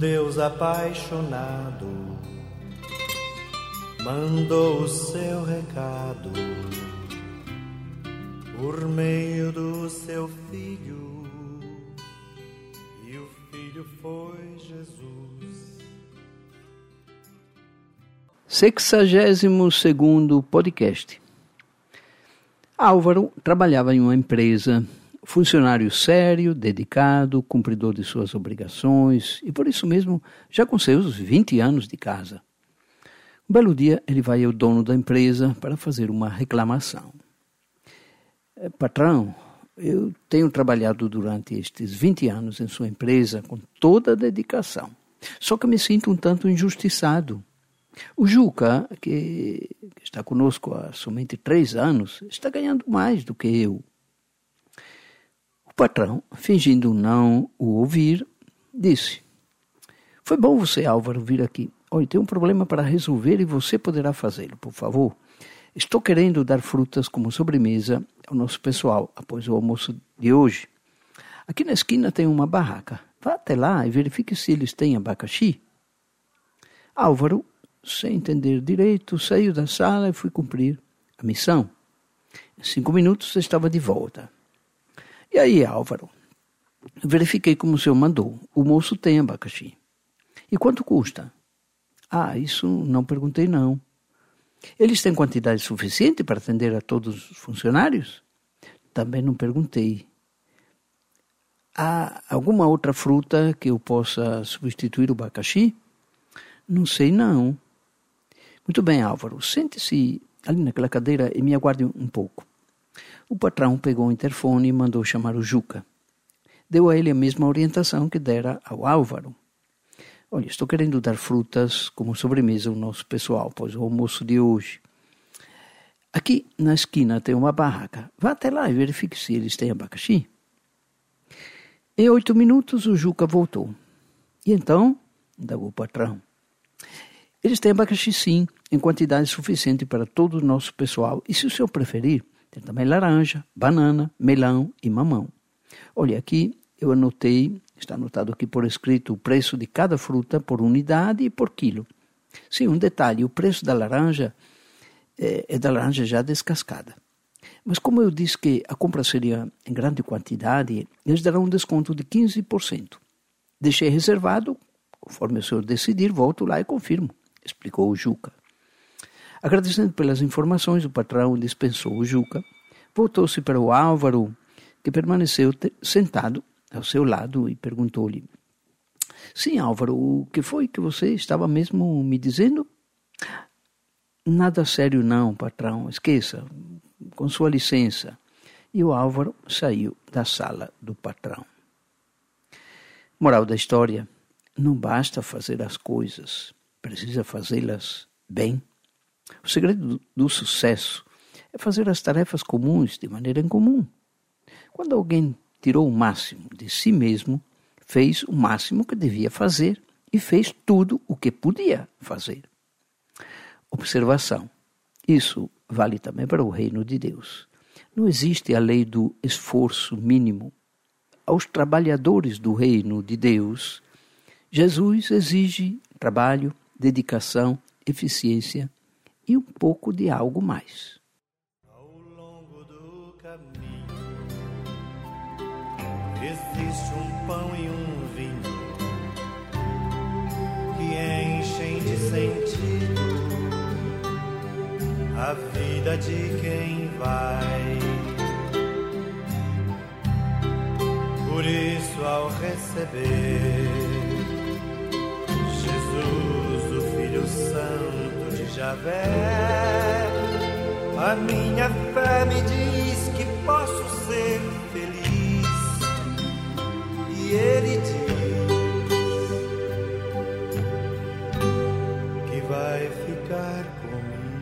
Deus apaixonado mandou o seu recado por meio do seu filho, e o filho foi Jesus. Sexagésimo segundo podcast. Álvaro trabalhava em uma empresa, funcionário sério, dedicado, cumpridor de suas obrigações e por isso mesmo já com seus 20 anos de casa. Um belo dia ele vai ao dono da empresa para fazer uma reclamação. É, patrão, eu tenho trabalhado durante estes 20 anos em sua empresa com toda a dedicação. Só que me sinto um tanto injustiçado. O Juca, que, que está conosco há somente três anos, está ganhando mais do que eu. Patrão, fingindo não o ouvir, disse: Foi bom você, Álvaro, vir aqui. Olha, tem um problema para resolver e você poderá fazê-lo, por favor. Estou querendo dar frutas como sobremesa ao nosso pessoal após o almoço de hoje. Aqui na esquina tem uma barraca. Vá até lá e verifique se eles têm abacaxi. Álvaro, sem entender direito, saiu da sala e foi cumprir a missão. Em cinco minutos estava de volta. E aí, Álvaro? Verifiquei como o senhor mandou. O moço tem abacaxi. E quanto custa? Ah, isso não perguntei não. Eles têm quantidade suficiente para atender a todos os funcionários? Também não perguntei. Há alguma outra fruta que eu possa substituir o abacaxi? Não sei não. Muito bem, Álvaro. Sente-se ali naquela cadeira e me aguarde um pouco. O patrão pegou o interfone e mandou chamar o Juca. Deu a ele a mesma orientação que dera ao Álvaro. Olha, estou querendo dar frutas como sobremesa ao nosso pessoal, pois o almoço de hoje. Aqui na esquina tem uma barraca. Vá até lá e verifique se eles têm abacaxi. Em oito minutos o Juca voltou. E então, indagou o patrão. Eles têm abacaxi sim, em quantidade suficiente para todo o nosso pessoal. E se o senhor preferir, tem também laranja, banana, melão e mamão. Olha, aqui eu anotei Está anotado aqui por escrito o preço de cada fruta por unidade e por quilo. Sim, um detalhe: o preço da laranja é, é da laranja já descascada. Mas como eu disse que a compra seria em grande quantidade, eles darão um desconto de 15%. Deixei reservado, conforme o senhor decidir, volto lá e confirmo, explicou o Juca. Agradecendo pelas informações, o patrão dispensou o Juca, voltou-se para o Álvaro, que permaneceu sentado ao seu lado e perguntou-lhe: Sim, Álvaro, o que foi que você estava mesmo me dizendo? Nada sério, não, patrão. Esqueça, com sua licença. E o Álvaro saiu da sala do patrão. Moral da história: não basta fazer as coisas, precisa fazê-las bem. O segredo do sucesso é fazer as tarefas comuns de maneira incomum. Quando alguém tirou o máximo de si mesmo, fez o máximo que devia fazer e fez tudo o que podia fazer. Observação: isso vale também para o reino de Deus. Não existe a lei do esforço mínimo. Aos trabalhadores do reino de Deus, Jesus exige trabalho, dedicação, eficiência e um pouco de algo mais. Existe um pão e um vinho que enchem de sentido a vida de quem vai. Por isso, ao receber Javé, a minha fé me diz que posso ser ele diz que vai ficar comigo.